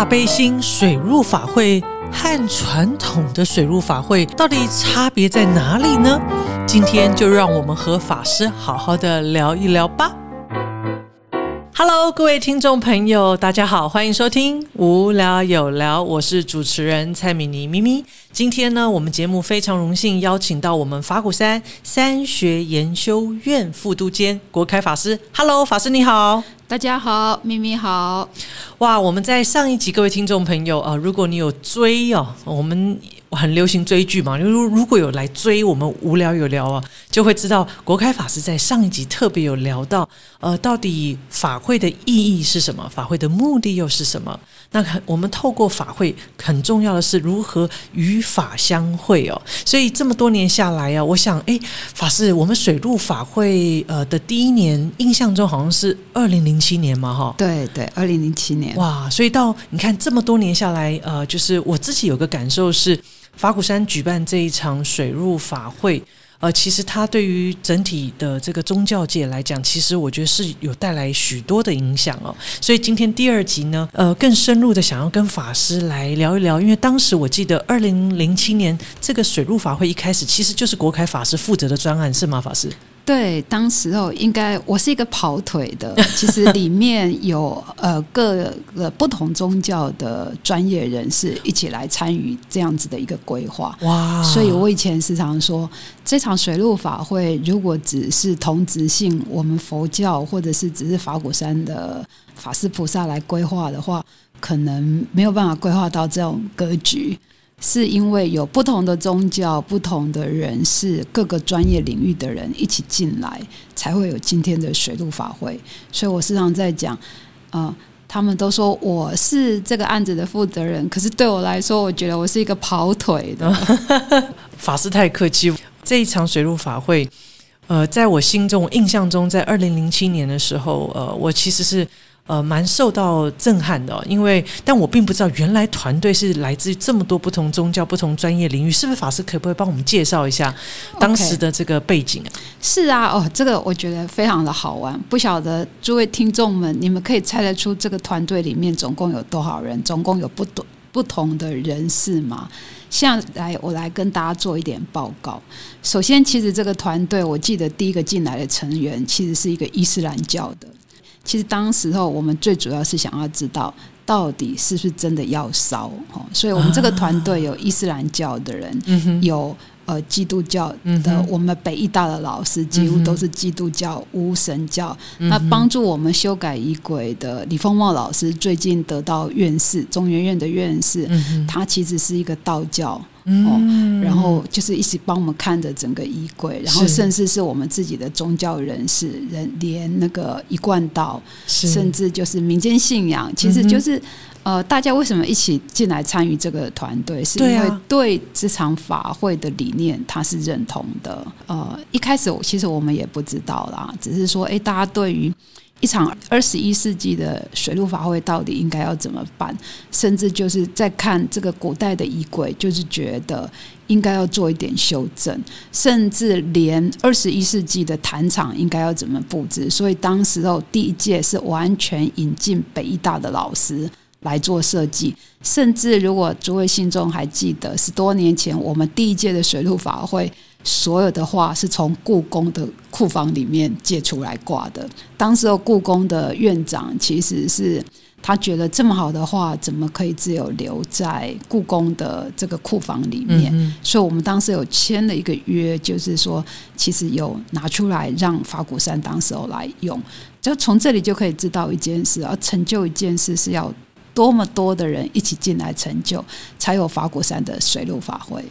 大悲心水入法会和传统的水入法会到底差别在哪里呢？今天就让我们和法师好好的聊一聊吧。Hello，各位听众朋友，大家好，欢迎收听无聊有聊，我是主持人蔡米妮咪咪。今天呢，我们节目非常荣幸邀请到我们法鼓山三学研修院副督监国开法师。Hello，法师你好。大家好，咪咪好。哇，我们在上一集，各位听众朋友啊，如果你有追哦，我们很流行追剧嘛，如如果有来追我们无聊有聊啊，就会知道国开法师在上一集特别有聊到，呃，到底法会的意义是什么，法会的目的又是什么？那我们透过法会，很重要的是如何与法相会哦。所以这么多年下来啊，我想，哎，法师，我们水陆法会呃的第一年，印象中好像是二零零七年嘛，哈。对对，二零零七年。哇，所以到你看这么多年下来，呃，就是我自己有个感受是，法鼓山举办这一场水陆法会。呃，其实它对于整体的这个宗教界来讲，其实我觉得是有带来许多的影响哦。所以今天第二集呢，呃，更深入的想要跟法师来聊一聊，因为当时我记得二零零七年这个水陆法会一开始，其实就是国凯法师负责的专案，是吗？法师？对，当时候应该我是一个跑腿的，其实里面有呃各个不同宗教的专业人士一起来参与这样子的一个规划。哇！所以我以前时常说，这场水陆法会如果只是同质性，我们佛教或者是只是法鼓山的法师菩萨来规划的话，可能没有办法规划到这种格局。是因为有不同的宗教、不同的人士、各个专业领域的人一起进来，才会有今天的水陆法会。所以我时常在讲，啊，他们都说我是这个案子的负责人，可是对我来说，我觉得我是一个跑腿的。法师太客气，这一场水陆法会，呃，在我心中、印象中，在二零零七年的时候，呃，我其实是。呃，蛮受到震撼的，因为但我并不知道原来团队是来自于这么多不同宗教、不同专业领域，是不是法师可不可以帮我们介绍一下当时的这个背景啊？是啊，哦，这个我觉得非常的好玩，不晓得诸位听众们，你们可以猜得出这个团队里面总共有多少人，总共有不同不同的人士吗？现在来，我来跟大家做一点报告。首先，其实这个团队，我记得第一个进来的成员其实是一个伊斯兰教的。其实当时候，我们最主要是想要知道，到底是不是真的要烧？哦，所以我们这个团队有伊斯兰教的人，有呃基督教的，我们北艺大的老师几乎都是基督教无神教。那帮助我们修改仪轨的李丰茂老师，最近得到院士，中原院的院士，他其实是一个道教。哦，然后就是一起帮我们看着整个衣柜，然后甚至是我们自己的宗教人士，人连那个一贯道，甚至就是民间信仰，其实就是呃，大家为什么一起进来参与这个团队，是因为对这场法会的理念他是认同的。呃，一开始其实我们也不知道啦，只是说，哎，大家对于。一场二十一世纪的水陆法会到底应该要怎么办？甚至就是在看这个古代的仪轨，就是觉得应该要做一点修正，甚至连二十一世纪的坛场应该要怎么布置。所以当时候第一届是完全引进北医大的老师来做设计，甚至如果诸位信众还记得，十多年前我们第一届的水陆法会。所有的画是从故宫的库房里面借出来挂的。当时候故宫的院长其实是他觉得这么好的画，怎么可以只有留在故宫的这个库房里面？所以我们当时有签了一个约，就是说，其实有拿出来让法鼓山当时候来用。就从这里就可以知道一件事，而成就一件事是要多么多的人一起进来成就，才有法鼓山的水陆法会。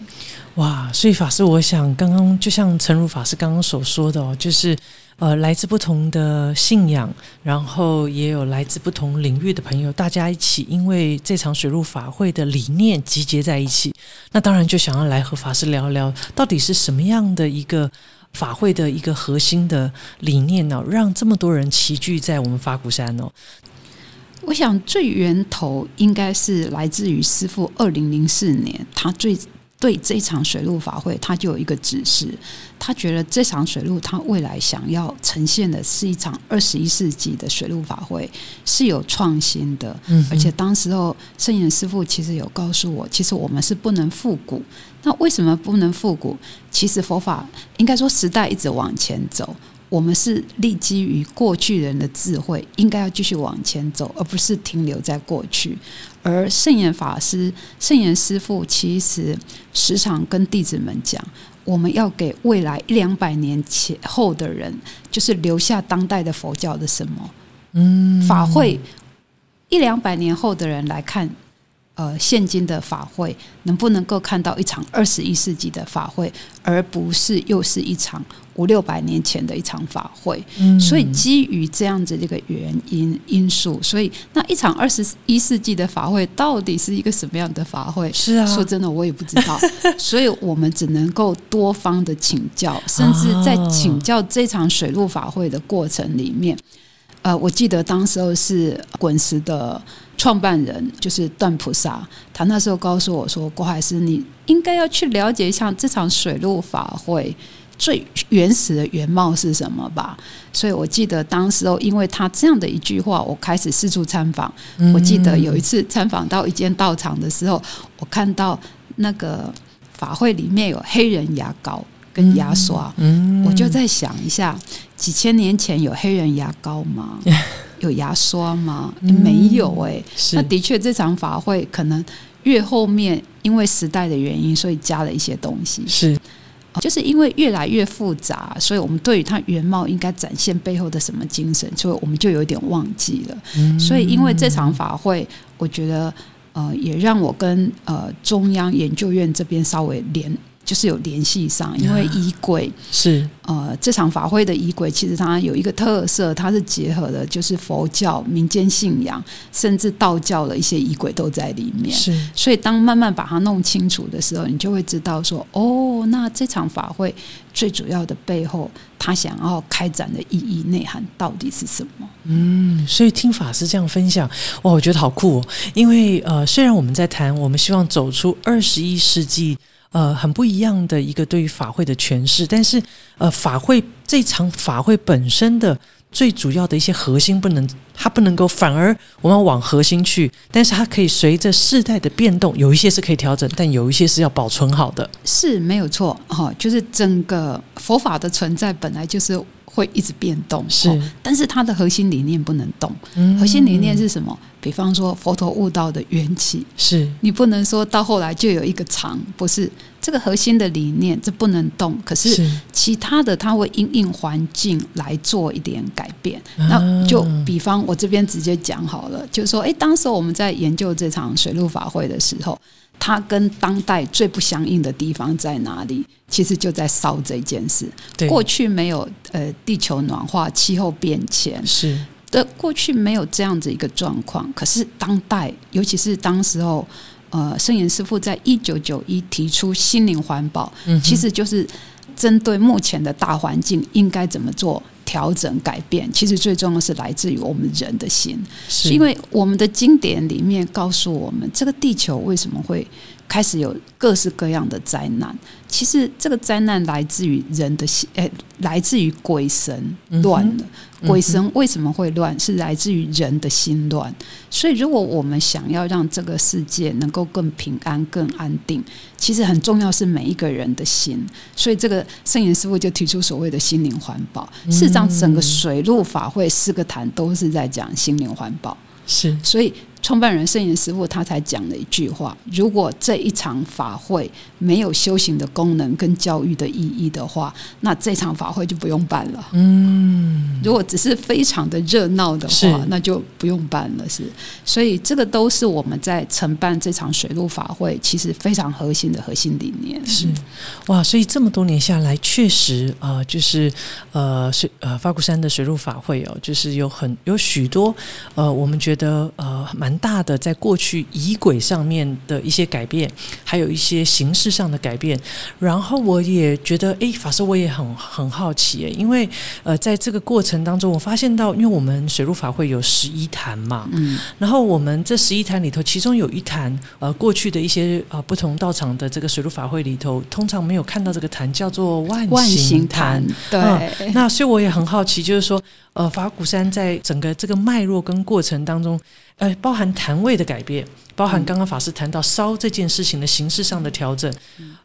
哇，所以法师，我想刚刚就像陈如法师刚刚所说的哦，就是呃，来自不同的信仰，然后也有来自不同领域的朋友，大家一起因为这场水陆法会的理念集结在一起，那当然就想要来和法师聊聊，到底是什么样的一个法会的一个核心的理念呢？让这么多人齐聚在我们法鼓山哦。我想最源头应该是来自于师傅二零零四年，他最。对这场水陆法会，他就有一个指示，他觉得这场水陆他未来想要呈现的是一场二十一世纪的水陆法会，是有创新的。嗯，而且当时候圣严师傅其实有告诉我，其实我们是不能复古。那为什么不能复古？其实佛法应该说时代一直往前走。我们是立基于过去人的智慧，应该要继续往前走，而不是停留在过去。而圣严法师、圣严师父其实时常跟弟子们讲，我们要给未来一两百年前后的人，就是留下当代的佛教的什么，嗯，法会一两百年后的人来看。呃，现今的法会能不能够看到一场二十一世纪的法会，而不是又是一场五六百年前的一场法会？嗯，所以基于这样子的一个原因因素，所以那一场二十一世纪的法会到底是一个什么样的法会？是啊，说真的，我也不知道。所以我们只能够多方的请教，甚至在请教这场水陆法会的过程里面，呃，我记得当时候是滚石的。创办人就是段菩萨，他那时候告诉我说：“郭海师，你应该要去了解一下这场水陆法会最原始的原貌是什么吧。”所以我记得当时候，因为他这样的一句话，我开始四处参访。我记得有一次参访到一间道场的时候，我看到那个法会里面有黑人牙膏跟牙刷，我就在想一下，几千年前有黑人牙膏吗？有牙刷吗？没有哎。那的确，这场法会可能越后面，因为时代的原因，所以加了一些东西。是，就是因为越来越复杂，所以我们对于它原貌应该展现背后的什么精神，所以我们就有点忘记了。所以，因为这场法会，我觉得呃，也让我跟呃中央研究院这边稍微连。就是有联系上，因为仪轨是呃这场法会的仪轨，其实它有一个特色，它是结合的，就是佛教、民间信仰，甚至道教的一些仪轨都在里面。是，所以当慢慢把它弄清楚的时候，你就会知道说，哦，那这场法会最主要的背后，他想要开展的意义内涵到底是什么？嗯，所以听法师这样分享，哇，我觉得好酷哦。因为呃，虽然我们在谈，我们希望走出二十一世纪。呃，很不一样的一个对于法会的诠释，但是呃，法会这场法会本身的最主要的一些核心不能，它不能够，反而我们要往核心去，但是它可以随着世代的变动，有一些是可以调整，但有一些是要保存好的，是没有错哈，就是整个佛法的存在本来就是会一直变动，是，但是它的核心理念不能动，核心理念是什么？比方说佛陀悟道的缘起，是。你不能说到后来就有一个常，不是。这个核心的理念，这不能动。可是其他的，它会因应环境来做一点改变。那就比方我这边直接讲好了，就是说，哎，当时我们在研究这场水陆法会的时候，它跟当代最不相应的地方在哪里？其实就在烧这件事。过去没有呃地球暖化、气候变迁是。的过去没有这样子一个状况，可是当代，尤其是当时候，呃，圣严师傅在一九九一提出心灵环保，其实就是针对目前的大环境应该怎么做调整改变。其实最重要是来自于我们人的心，是因为我们的经典里面告诉我们，这个地球为什么会开始有各式各样的灾难？其实这个灾难来自于人的心，诶，来自于鬼神乱了。鬼神为什么会乱？是来自于人的心乱。所以，如果我们想要让这个世界能够更平安、更安定，其实很重要是每一个人的心。所以，这个圣严师傅就提出所谓的心灵环保。事实上，整个水陆法会四个坛都是在讲心灵环保。是，所以。创办人圣严师傅他才讲了一句话：如果这一场法会没有修行的功能跟教育的意义的话，那这场法会就不用办了。嗯，如果只是非常的热闹的话，那就不用办了。是，所以这个都是我们在承办这场水陆法会其实非常核心的核心理念。是，哇，所以这么多年下来，确实啊，就是呃水呃发古山的水陆法会哦，就是有很有许多呃，我们觉得呃蛮。大的在过去仪轨上面的一些改变，还有一些形式上的改变。然后我也觉得，哎，法师我也很很好奇，因为呃，在这个过程当中，我发现到，因为我们水陆法会有十一坛嘛，嗯，然后我们这十一坛里头，其中有一坛，呃，过去的一些呃不同道场的这个水陆法会里头，通常没有看到这个坛，叫做万行坛，对。那所以我也很好奇，就是说。呃，法鼓山在整个这个脉络跟过程当中，呃，包含坛位的改变，包含刚刚法师谈到烧这件事情的形式上的调整，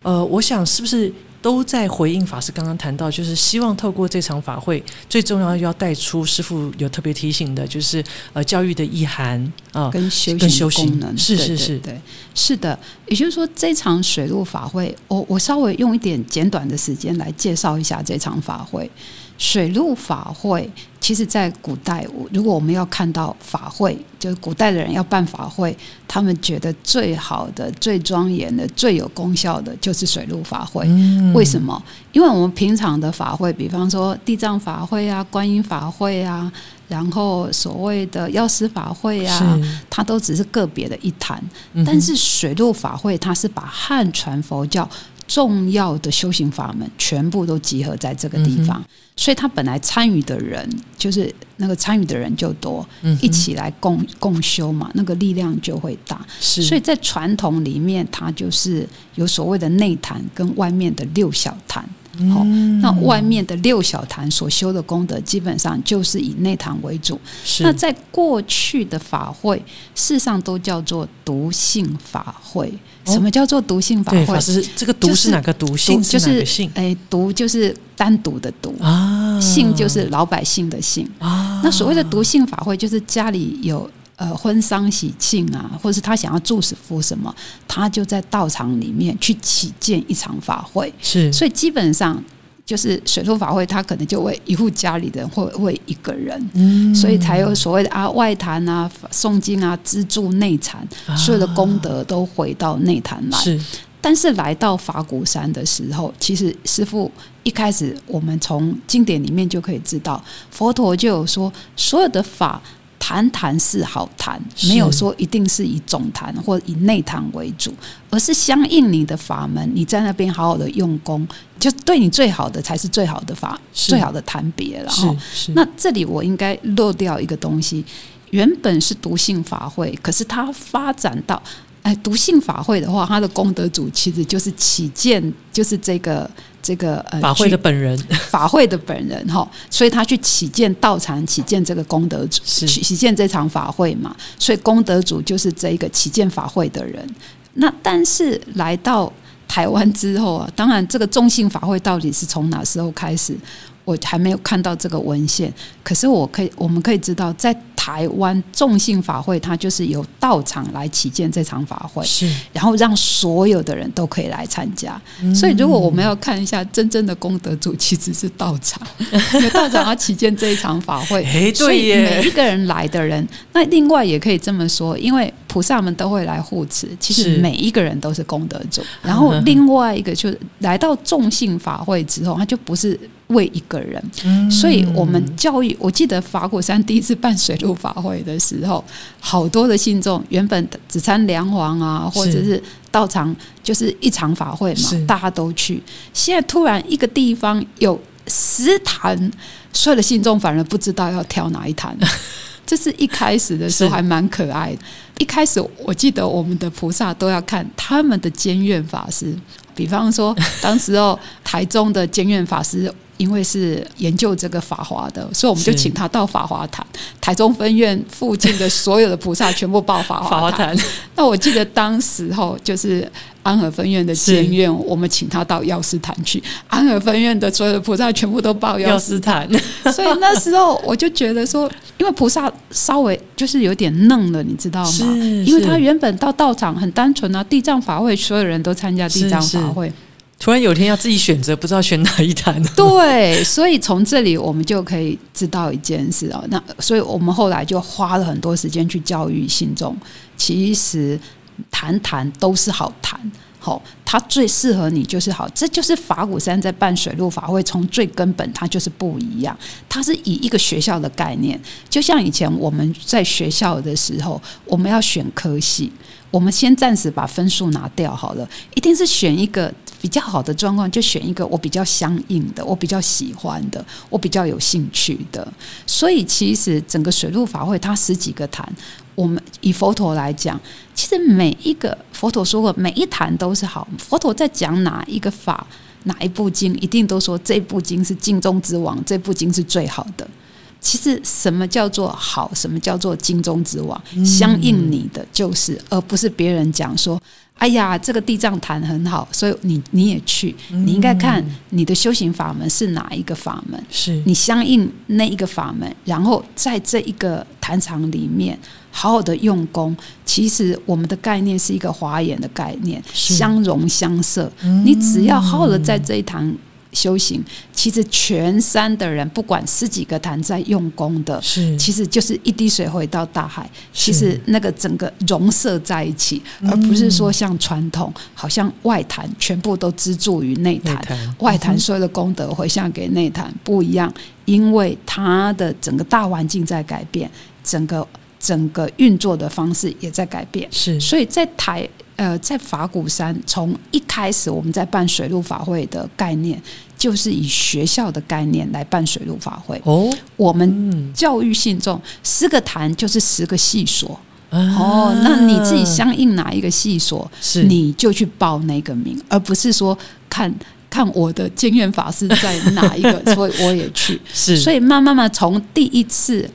呃，我想是不是都在回应法师刚刚谈到，就是希望透过这场法会，最重要要带出师傅有特别提醒的，就是呃，教育的意涵啊，跟修行功能，是是是，对，是的，也就是说，这场水陆法会，我我稍微用一点简短的时间来介绍一下这场法会。水陆法会，其实，在古代，如果我们要看到法会，就是古代的人要办法会，他们觉得最好的、最庄严的、最有功效的，就是水陆法会。为什么？因为我们平常的法会，比方说地藏法会啊、观音法会啊，然后所谓的药师法会啊，它都只是个别的一坛。但是水陆法会，它是把汉传佛教。重要的修行法门全部都集合在这个地方，所以他本来参与的人就是那个参与的人就多，一起来共共修嘛，那个力量就会大。是，所以在传统里面，它就是有所谓的内坛跟外面的六小坛。好，那外面的六小坛所修的功德，基本上就是以内坛为主。那在过去的法会，事实上都叫做独性法会。什么叫做独性法会？是这个独是哪个独性？就是哎，独就是单独的独啊，性就是老百姓的性啊。那所谓的独性法会，就是家里有呃婚丧喜庆啊，或者是他想要祝福什么，他就在道场里面去起建一场法会。是，所以基本上。就是水陆法会，他可能就会一户家里人或会一个人，所以才有所谓的啊外坛啊诵经啊资助内坛，所有的功德都回到内坛来。是，但是来到法鼓山的时候，其实师傅一开始我们从经典里面就可以知道，佛陀就有说所有的法。谈谈是好谈，没有说一定是以总谈或以内谈为主，而是相应你的法门，你在那边好好的用功，就对你最好的才是最好的法，最好的谈别了。是是。那这里我应该漏掉一个东西，原本是独性法会，可是它发展到。哎，独性法会的话，它的功德主其实就是起见，就是这个这个呃法会的本人，法会的本人哈，所以他去起见道场，起见这个功德主，起起见这场法会嘛，所以功德主就是这一个起见法会的人。那但是来到台湾之后啊，当然这个众信法会到底是从哪时候开始，我还没有看到这个文献，可是我可以，我们可以知道在。台湾众信法会，它就是由道场来起见这场法会，是，然后让所有的人都可以来参加。所以，如果我们要看一下真正的功德主，其实是道场，因为道场要起见这一场法会，所以每一个人来的人，那另外也可以这么说，因为菩萨们都会来护持，其实每一个人都是功德主。然后另外一个就是来到众信法会之后，他就不是。为一个人，所以我们教育。我记得法鼓山第一次办水陆法会的时候，好多的信众原本只参梁皇啊，或者是道场，就是一场法会嘛，大家都去。现在突然一个地方有十坛，所有的信众反而不知道要挑哪一坛。这是一开始的时候还蛮可爱的。一开始我记得我们的菩萨都要看他们的监院法师，比方说当时候台中的监院法师。因为是研究这个法华的，所以我们就请他到法华坛。台中分院附近的所有的菩萨全部报法华坛。那我记得当时候就是安和分院的监院，我们请他到药师坛去。安和分院的所有的菩萨全部都报药师坛。所以那时候我就觉得说，因为菩萨稍微就是有点嫩了，你知道吗？因为他原本到道场很单纯啊，地藏法会所有人都参加地藏法会。突然有一天要自己选择，不知道选哪一谈。对，所以从这里我们就可以知道一件事哦。那所以我们后来就花了很多时间去教育信众。其实谈谈都是好谈，好，它最适合你就是好，这就是法鼓山在办水陆法会，从最根本它就是不一样，它是以一个学校的概念，就像以前我们在学校的时候，我们要选科系，我们先暂时把分数拿掉好了，一定是选一个比较好的状况，就选一个我比较相应的，我比较喜欢的，我比较有兴趣的。所以其实整个水陆法会它十几个坛，我们以佛陀来讲，其实每一个佛陀说过，每一坛都是好。佛陀在讲哪一个法、哪一部经，一定都说这部经是经中之王，这部经是最好的。其实什么叫做好？什么叫做经中之王？相应你的就是，而不是别人讲说。哎呀，这个地藏坛很好，所以你你也去，你应该看你的修行法门是哪一个法门，是你相应那一个法门，然后在这一个坛场里面好好的用功。其实我们的概念是一个华严的概念，相融相摄。你只要好好的在这一堂。修行其实全山的人，不管十几个坛在用功的，是其实就是一滴水回到大海。其实那个整个融摄在一起，而不是说像传统，好像外坛全部都资助于内坛，外坛所有的功德回向给内坛不一样，因为它的整个大环境在改变，整个整个运作的方式也在改变。是，所以在台。呃，在法鼓山，从一开始我们在办水陆法会的概念，就是以学校的概念来办水陆法会。哦，我们教育信众，十个坛就是十个系所。哦，那你自己相应哪一个系所，你就去报那个名，而不是说看看我的经验法师在哪一个，所以我也去。是，所以慢慢慢从第一次。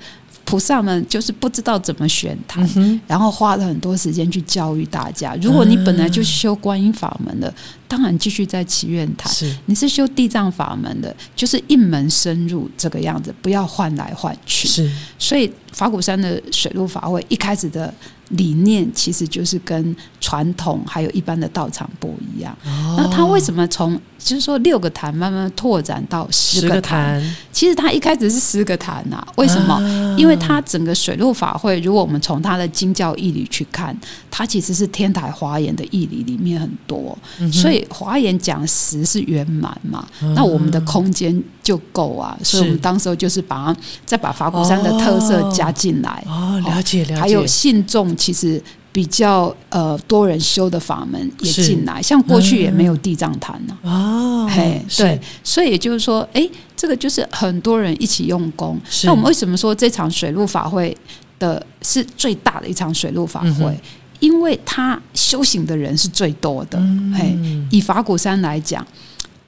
菩萨们就是不知道怎么选坛，然后花了很多时间去教育大家。如果你本来就修观音法门的，当然继续在祈愿坛；你是修地藏法门的，就是一门深入这个样子，不要换来换去。是，所以法鼓山的水陆法会一开始的。理念其实就是跟传统还有一般的道场不一样。那他为什么从就是说六个坛慢慢拓展到十个坛？其实他一开始是十个坛呐。为什么？因为他整个水陆法会，如果我们从他的经教义理去看，它其实是天台华严的义理里面很多。所以华严讲十是圆满嘛，那我们的空间就够啊。所以我们当时候就是把再把法鼓山的特色加进来。哦，了解了解。还有信众。其实比较呃多人修的法门也进来，像过去也没有地藏坛呢。哦，嘿，对，所以也就是说，哎，这个就是很多人一起用功。那我们为什么说这场水陆法会的是最大的一场水陆法会？因为他修行的人是最多的。嘿，以法鼓山来讲。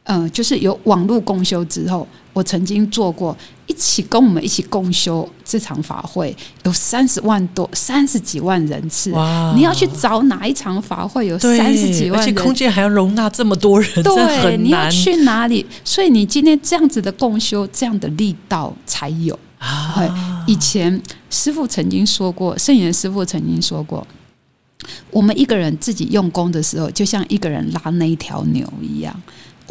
嗯，就是有网络共修之后，我曾经做过一起跟我们一起共修这场法会，有三十万多、三十几万人次。哇！你要去找哪一场法会有三十几万，而且空间还要容纳这么多人，对，你要去哪里？所以你今天这样子的共修，这样的力道才有啊。以前师傅曾经说过，圣严师傅曾经说过，我们一个人自己用功的时候，就像一个人拉那一条牛一样。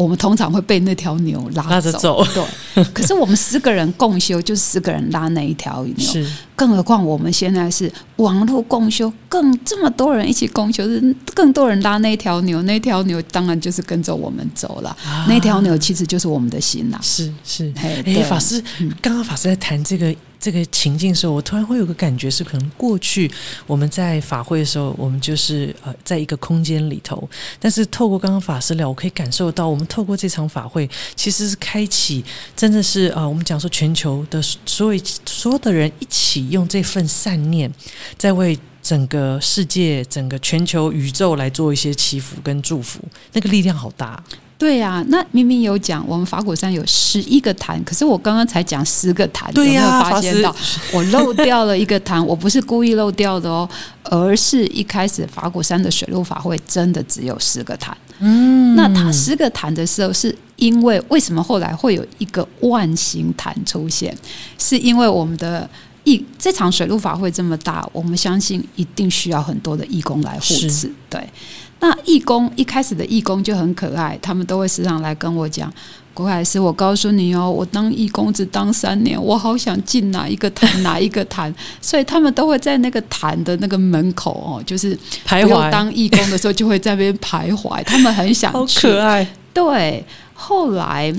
我们通常会被那条牛拉走，对。可是我们十个人共修，就十个人拉那一条牛。是，更何况我们现在是网络共修，更这么多人一起共修，是更多人拉那条牛，那条牛当然就是跟着我们走了。那条牛其实就是我们的心呐。是是，哎，法师，刚刚法师在谈这个。这个情境的时候，我突然会有个感觉，是可能过去我们在法会的时候，我们就是呃，在一个空间里头。但是透过刚刚法师聊，我可以感受到，我们透过这场法会，其实是开启，真的是呃，我们讲说全球的所有所有的人一起用这份善念，在为整个世界、整个全球宇宙来做一些祈福跟祝福，那个力量好大。对呀，那明明有讲我们法鼓山有十一个坛，可是我刚刚才讲十个坛，有没有发现到我漏掉了一个坛？我不是故意漏掉的哦，而是一开始法鼓山的水陆法会真的只有十个坛。嗯，那它十个坛的时候，是因为为什么后来会有一个万形坛出现？是因为我们的义这场水陆法会这么大，我们相信一定需要很多的义工来护持，对。那义工一开始的义工就很可爱，他们都会时常来跟我讲：“郭海师，我告诉你哦，我当义工只当三年，我好想进哪一个坛哪一个坛，所以他们都会在那个坛的那个门口哦，就是徘徊，当义工的时候就会在那边徘徊，他们很想好去。可爱。对，后来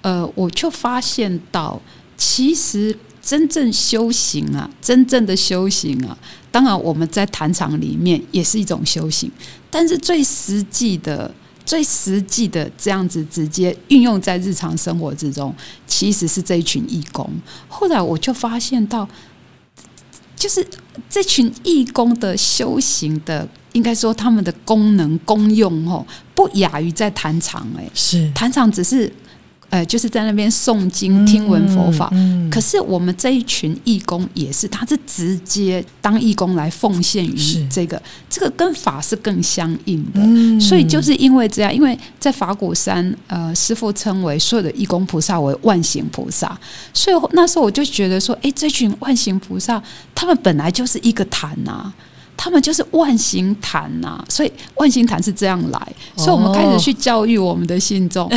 呃，我就发现到，其实真正修行啊，真正的修行啊，当然我们在坛场里面也是一种修行，但是最实际的。最实际的这样子直接运用在日常生活之中，其实是这一群义工。后来我就发现到，就是这群义工的修行的，应该说他们的功能功用哦，不亚于在坛场。哎，是坛场只是。呃，就是在那边诵经、听闻佛法。可是我们这一群义工也是，他是直接当义工来奉献于这个，这个跟法是更相应的。所以就是因为这样，因为在法鼓山，呃，师父称为所有的义工菩萨为万行菩萨，所以那时候我就觉得说，哎，这群万行菩萨，他们本来就是一个坛呐，他们就是万行坛呐，所以万行坛是这样来，所以我们开始去教育我们的信众。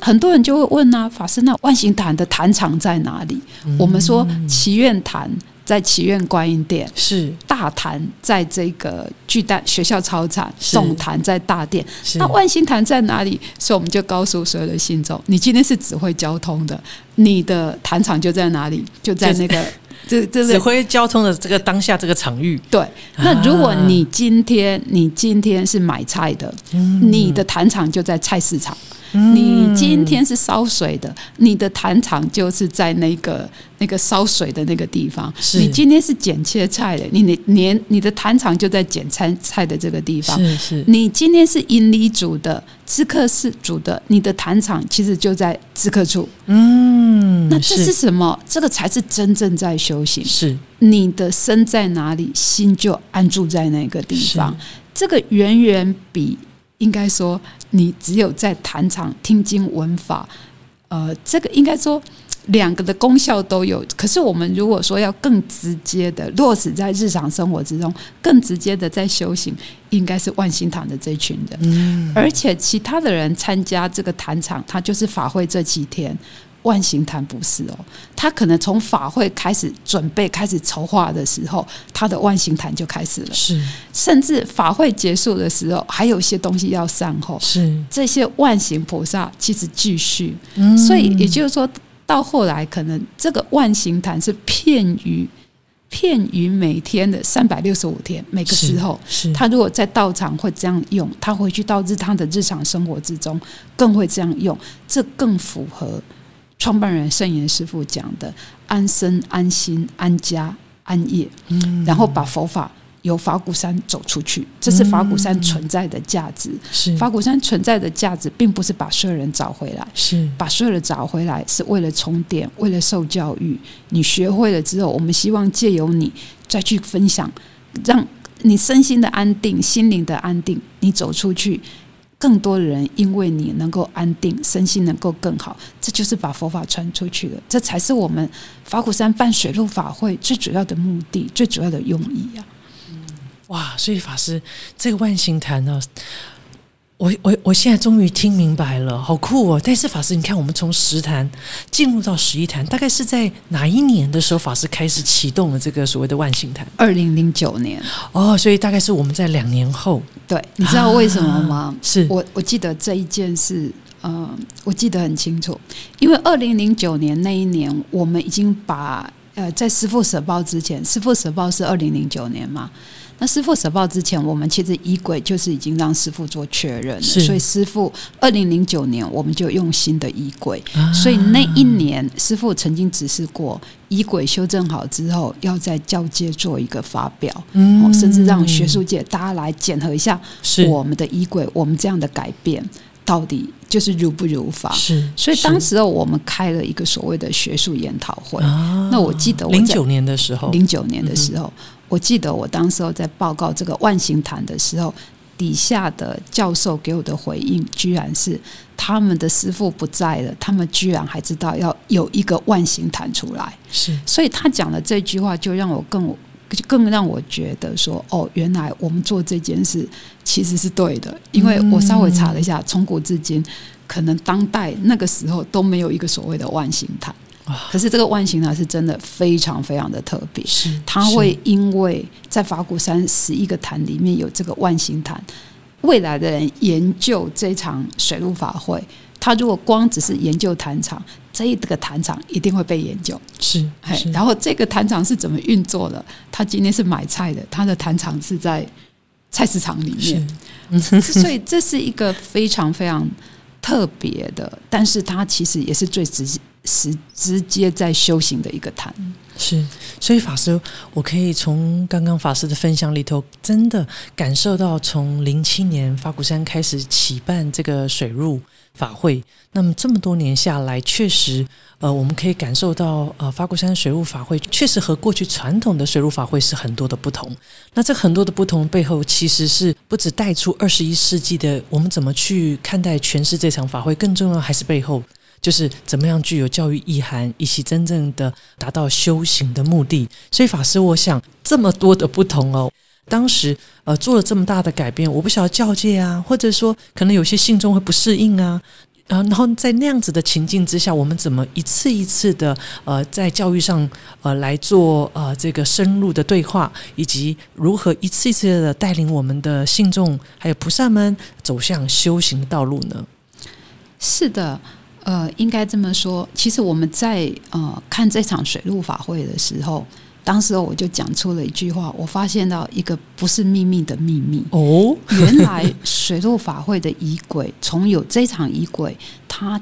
很多人就会问啊，法师，那万行坛的坛场在哪里？我们说祈愿坛在祈愿观音殿，是大坛在这个巨蛋学校操场，总坛在大殿。那万行坛在哪里？所以我们就告诉所有的信众，你今天是指挥交通的，你的坛场就在哪里？就在那个这这指挥交通的这个当下这个场域。对，那如果你今天你今天是买菜的，你的坛场就在菜市场。你今天是烧水的，你的坛场就是在那个那个烧水的那个地方。你今天是剪切菜的，你你连你的坛场就在剪菜菜的这个地方。是是。你今天是引礼组的，知客是组的，你的坛场其实就在知客处。嗯，那这是什么？这个才是真正在修行。是你的身在哪里，心就安住在那个地方。这个远远比。应该说，你只有在坛场听经闻法，呃，这个应该说两个的功效都有。可是我们如果说要更直接的落实在日常生活之中，更直接的在修行，应该是万心堂的这群人。嗯，而且其他的人参加这个坛场，他就是法会这几天。万行坛不是哦，他可能从法会开始准备、开始筹划的时候，他的万行坛就开始了。是，甚至法会结束的时候，还有一些东西要善后。是，这些万行菩萨其实继续。嗯所以也就是说到后来，可能这个万行坛是片于片于每天的三百六十五天，每个时候，是他如果在道场会这样用，他回去到日他的日常生活之中更会这样用，这更符合。创办人圣严师傅讲的安身、安心、安家、安业，嗯然后把佛法由法鼓山走出去，这是法鼓山存在的价值。是法鼓山存在的价值，并不是把所有人找回来，是把所有人找回来，是为了充电，为了受教育。你学会了之后，我们希望借由你再去分享，让你身心的安定、心灵的安定，你走出去。更多的人因为你能够安定，身心能够更好，这就是把佛法传出去了。这才是我们法鼓山办水陆法会最主要的目的，最主要的用意啊！哇，所以法师这个万行坛呢？我我我现在终于听明白了，好酷哦！但是法师，你看，我们从十坛进入到十一坛，大概是在哪一年的时候，法师开始启动了这个所谓的万幸坛？二零零九年哦，所以大概是我们在两年后。对，你知道为什么吗？是我我记得这一件事，呃，我记得很清楚，因为二零零九年那一年，我们已经把呃，在师父舍报之前，师父舍报是二零零九年嘛。那师傅舍报之前，我们其实仪轨就是已经让师傅做确认了，所以师傅二零零九年我们就用新的仪轨，所以那一年师傅曾经指示过仪轨修正好之后，要在交接做一个发表，嗯，甚至让学术界大家来检核一下我们的仪轨，我们这样的改变到底就是如不如法。是，所以当时候我们开了一个所谓的学术研讨会。那我记得零九年的时候，零九年的时候。我记得我当时候在报告这个万形坛的时候，底下的教授给我的回应，居然是他们的师傅不在了，他们居然还知道要有一个万形坛出来。是，所以他讲的这句话，就让我更就更让我觉得说，哦，原来我们做这件事其实是对的，因为我稍微查了一下，从古至今，可能当代那个时候都没有一个所谓的万形坛。可是这个万形坛是真的非常非常的特别，是它会因为在法鼓山十一个坛里面有这个万形坛，未来的人研究这场水陆法会，他如果光只是研究坛场，这一个坛场一定会被研究。是，然后这个坛场是怎么运作的？他今天是买菜的，他的坛场是在菜市场里面，所以这是一个非常非常特别的，但是它其实也是最直接。是直接在修行的一个坛，是，所以法师，我可以从刚刚法师的分享里头，真的感受到从零七年法鼓山开始起办这个水入法会，那么这么多年下来，确实，呃，我们可以感受到，呃，法鼓山水入法会确实和过去传统的水入法会是很多的不同。那这很多的不同背后，其实是不止带出二十一世纪的我们怎么去看待诠释这场法会，更重要还是背后。就是怎么样具有教育意涵，以及真正的达到修行的目的。所以法师，我想这么多的不同哦，当时呃做了这么大的改变，我不晓得教界啊，或者说可能有些信众会不适应啊，啊，然后在那样子的情境之下，我们怎么一次一次的呃在教育上呃来做呃这个深入的对话，以及如何一次一次的带领我们的信众还有菩萨们走向修行的道路呢？是的。呃，应该这么说。其实我们在呃看这场水陆法会的时候，当时我就讲出了一句话，我发现到一个不是秘密的秘密哦。原来水陆法会的仪轨，从有这场仪轨，它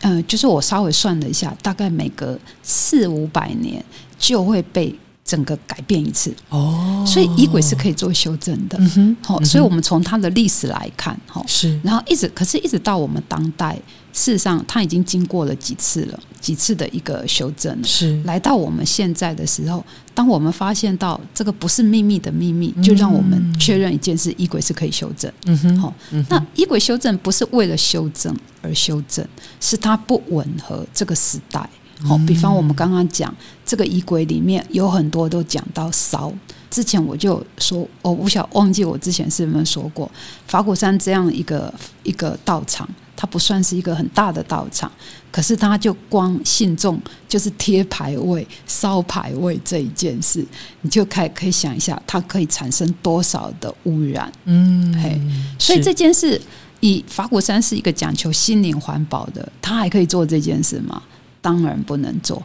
呃，就是我稍微算了一下，大概每隔四五百年就会被。整个改变一次哦，所以仪轨是可以做修正的。好，所以我们从它的历史来看，哈，是，然后一直，可是一直到我们当代，事实上它已经经过了几次了，几次的一个修正，是，来到我们现在的时候，当我们发现到这个不是秘密的秘密，就让我们确认一件事：衣轨是可以修正。嗯哼，好，那衣轨修正不是为了修正而修正，是它不吻合这个时代。好，比方我们刚刚讲这个衣轨里面有很多都讲到烧。之前我就说，我不晓忘记我之前是没有说过，法鼓山这样一个一个道场，它不算是一个很大的道场，可是它就光信众就是贴牌位、烧牌位这一件事，你就可以可以想一下，它可以产生多少的污染。嗯，嘿，所以这件事以法鼓山是一个讲求心灵环保的，他还可以做这件事吗？当然不能做，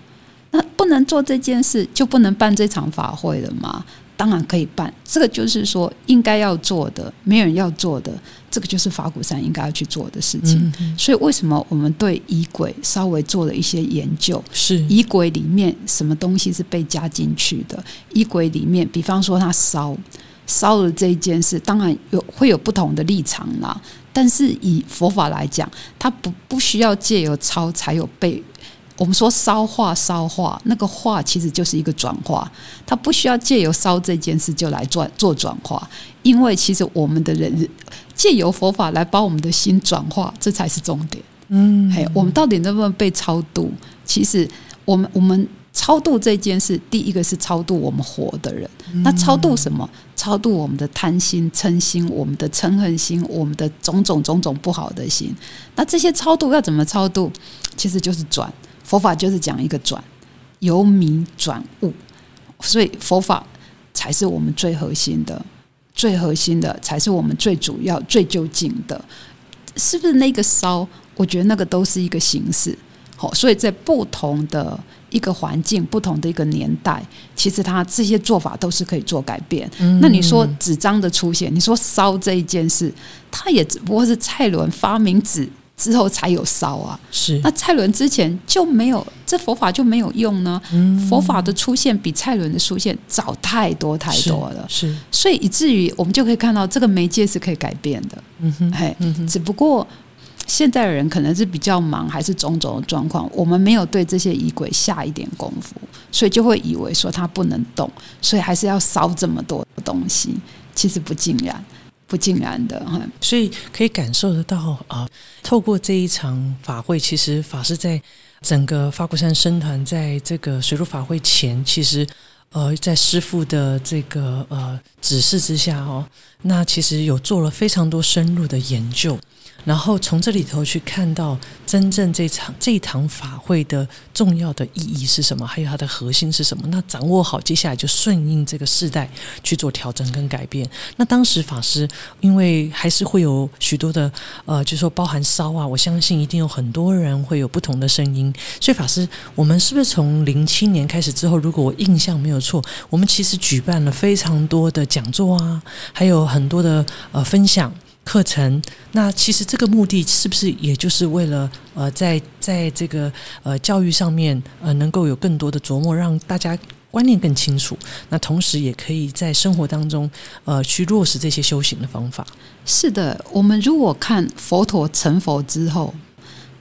那不能做这件事，就不能办这场法会了吗？当然可以办，这个就是说应该要做的，没有人要做的，这个就是法鼓山应该要去做的事情。所以为什么我们对仪轨稍微做了一些研究？是仪轨里面什么东西是被加进去的？仪轨里面，比方说他烧烧了这一件事，当然有会有不同的立场啦。但是以佛法来讲，它不不需要借由抄才有被。我们说烧化烧化，那个化其实就是一个转化，它不需要借由烧这件事就来做做转化，因为其实我们的人借由佛法来把我们的心转化，这才是重点。嗯，嘿，我们到底能不能被超度？其实我们我们超度这件事，第一个是超度我们活的人，那超度什么？超度我们的贪心、嗔心、我们的嗔恨心、我们的种种种种不好的心。那这些超度要怎么超度？其实就是转。佛法就是讲一个转，由迷转悟，所以佛法才是我们最核心的、最核心的，才是我们最主要、最究竟的。是不是那个烧？我觉得那个都是一个形式。好，所以在不同的一个环境、不同的一个年代，其实它这些做法都是可以做改变。那你说纸张的出现，你说烧这一件事，它也只不过是蔡伦发明纸。之后才有烧啊，是那蔡伦之前就没有，这佛法就没有用呢。佛法的出现比蔡伦的出现早太多太多了，是，所以以至于我们就可以看到这个媒介是可以改变的。嗯哼，嘿，嗯只不过现在的人可能是比较忙，还是种种的状况，我们没有对这些仪轨下一点功夫，所以就会以为说它不能动，所以还是要烧这么多东西，其实不尽然。不尽然的哈，所以可以感受得到啊。透过这一场法会，其实法师在整个法鼓山僧团在这个水陆法会前，其实呃，在师傅的这个呃指示之下哦，那其实有做了非常多深入的研究。然后从这里头去看到真正这场这一堂法会的重要的意义是什么，还有它的核心是什么？那掌握好，接下来就顺应这个世代去做调整跟改变。那当时法师因为还是会有许多的呃，就说包含烧啊，我相信一定有很多人会有不同的声音。所以法师，我们是不是从零七年开始之后，如果我印象没有错，我们其实举办了非常多的讲座啊，还有很多的呃分享。课程，那其实这个目的是不是也就是为了呃，在在这个呃教育上面呃，能够有更多的琢磨，让大家观念更清楚。那同时也可以在生活当中呃去落实这些修行的方法。是的，我们如果看佛陀成佛之后，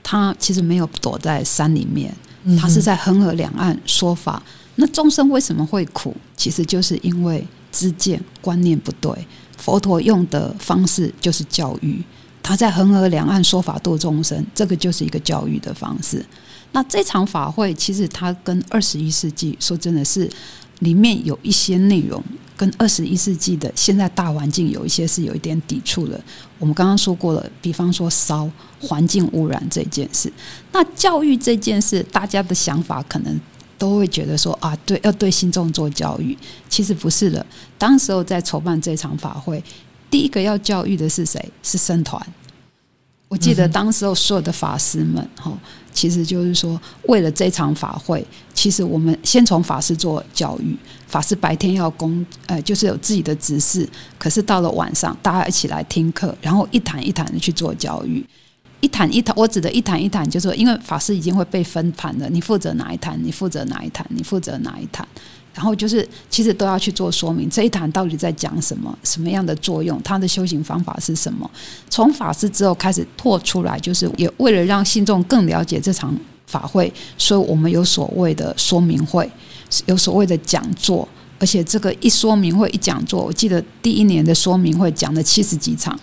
他其实没有躲在山里面，他是在恒河两岸说法。那众生为什么会苦？其实就是因为知见观念不对。佛陀用的方式就是教育，他在恒河两岸说法度众生，这个就是一个教育的方式。那这场法会其实它跟二十一世纪说真的是里面有一些内容跟二十一世纪的现在大环境有一些是有一点抵触的。我们刚刚说过了，比方说烧环境污染这件事，那教育这件事，大家的想法可能。都会觉得说啊，对，要对信众做教育，其实不是的。当时候在筹办这场法会，第一个要教育的是谁？是僧团。我记得当时候所有的法师们，哈，其实就是说，为了这场法会，其实我们先从法师做教育。法师白天要工，呃，就是有自己的指示，可是到了晚上，大家一起来听课，然后一谈一谈的去做教育。一谈一谈，我指的一谈一谈，就是说，因为法师已经会被分盘了，你负责哪一谈，你负责哪一谈，你负责哪一谈，然后就是其实都要去做说明，这一谈到底在讲什么，什么样的作用，他的修行方法是什么？从法师之后开始拓出来，就是也为了让信众更了解这场法会，所以我们有所谓的说明会，有所谓的讲座。而且这个一说明会一讲座，我记得第一年的说明会讲了七十几场，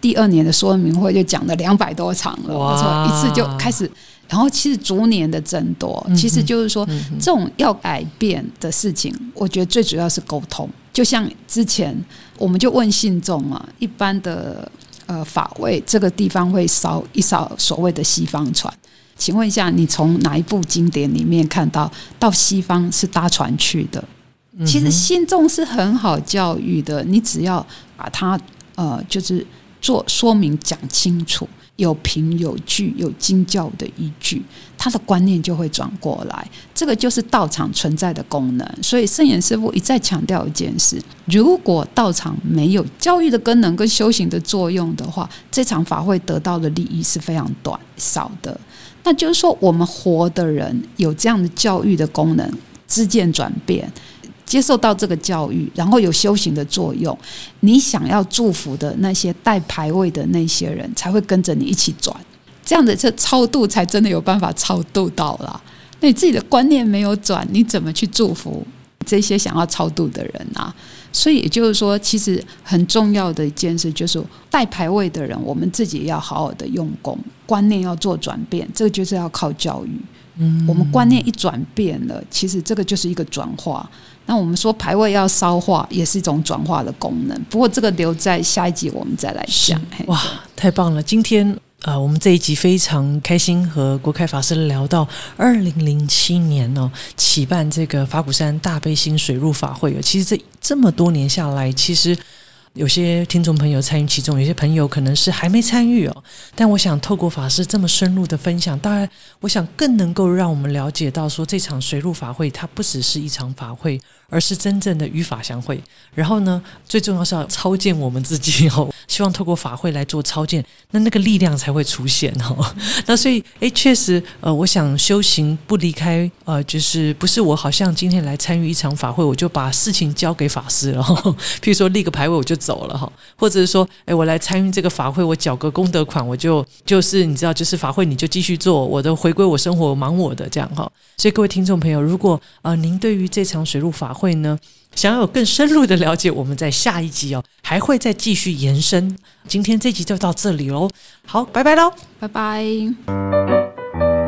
第二年的说明会就讲了两百多场了。我说一次就开始，然后其实逐年的增多，其实就是说这种要改变的事情，我觉得最主要是沟通。就像之前我们就问信众嘛，一般的呃法位这个地方会烧一烧所谓的西方船，请问一下，你从哪一部经典里面看到到西方是搭船去的？其实信众是很好教育的，你只要把它呃，就是做说明讲清楚，有凭有据，有经教的依据，他的观念就会转过来。这个就是道场存在的功能。所以圣严师傅一再强调一件事：如果道场没有教育的功能跟修行的作用的话，这场法会得到的利益是非常短少的。那就是说，我们活的人有这样的教育的功能，知见转变。接受到这个教育，然后有修行的作用，你想要祝福的那些带牌位的那些人才会跟着你一起转，这样的这超度才真的有办法超度到啦。那你自己的观念没有转，你怎么去祝福这些想要超度的人啊？所以也就是说，其实很重要的一件事就是带牌位的人，我们自己要好好的用功，观念要做转变，这个就是要靠教育。嗯，我们观念一转变了，其实这个就是一个转化。那我们说排位要烧化，也是一种转化的功能。不过这个留在下一集我们再来讲。哇，太棒了！今天呃，我们这一集非常开心和国开法师聊到二零零七年哦，起办这个法鼓山大悲心水入法会。其实这这么多年下来，其实。有些听众朋友参与其中，有些朋友可能是还没参与哦。但我想透过法师这么深入的分享，当然，我想更能够让我们了解到，说这场水陆法会它不只是一场法会，而是真正的与法相会。然后呢，最重要是要操见我们自己哦，希望透过法会来做操见，那那个力量才会出现哦。那所以，诶，确实，呃，我想修行不离开，呃，就是不是我好像今天来参与一场法会，我就把事情交给法师了。譬如说立个牌位，我就。走了哈，或者是说，哎，我来参与这个法会，我缴个功德款，我就就是你知道，就是法会你就继续做，我的回归我生活，忙我的这样哈。所以各位听众朋友，如果呃您对于这场水陆法会呢，想要有更深入的了解，我们在下一集哦还会再继续延伸。今天这集就到这里喽，好，拜拜喽，拜拜。